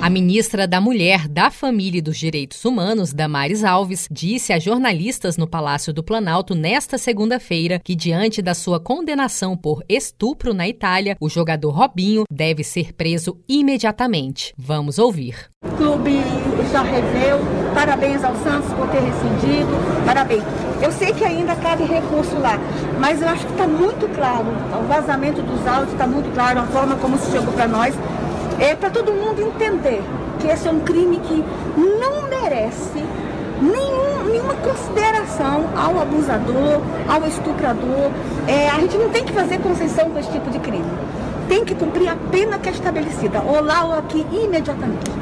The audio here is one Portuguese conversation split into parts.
A ministra da Mulher, da Família e dos Direitos Humanos, Damares Alves, disse a jornalistas no Palácio do Planalto nesta segunda-feira que, diante da sua condenação por estupro na Itália, o jogador Robinho deve ser preso imediatamente. Vamos ouvir. O clube já reveu. Parabéns ao Santos por ter rescindido. Parabéns. Eu sei que ainda cabe recurso lá, mas eu acho que está muito claro. O vazamento dos áudios está muito claro, a forma como se chegou para nós. É para todo mundo entender que esse é um crime que não merece nenhum, nenhuma consideração ao abusador, ao estuprador. É, a gente não tem que fazer concessão com esse tipo de crime. Tem que cumprir a pena que é estabelecida, ou lá ou aqui, imediatamente.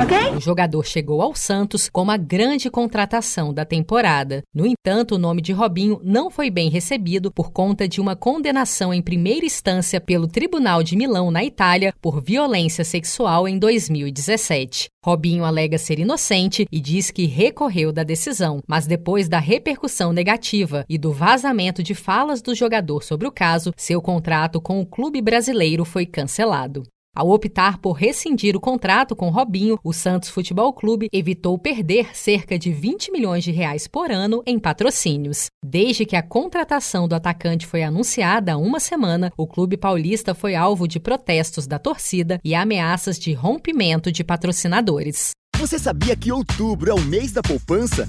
Okay? O jogador chegou ao Santos como a grande contratação da temporada. No entanto, o nome de Robinho não foi bem recebido por conta de uma condenação em primeira instância pelo Tribunal de Milão, na Itália, por violência sexual em 2017. Robinho alega ser inocente e diz que recorreu da decisão, mas depois da repercussão negativa e do vazamento de falas do jogador sobre o caso, seu contrato com o clube brasileiro foi cancelado. Ao optar por rescindir o contrato com Robinho, o Santos Futebol Clube evitou perder cerca de 20 milhões de reais por ano em patrocínios. Desde que a contratação do atacante foi anunciada há uma semana, o clube paulista foi alvo de protestos da torcida e ameaças de rompimento de patrocinadores. Você sabia que outubro é o mês da poupança?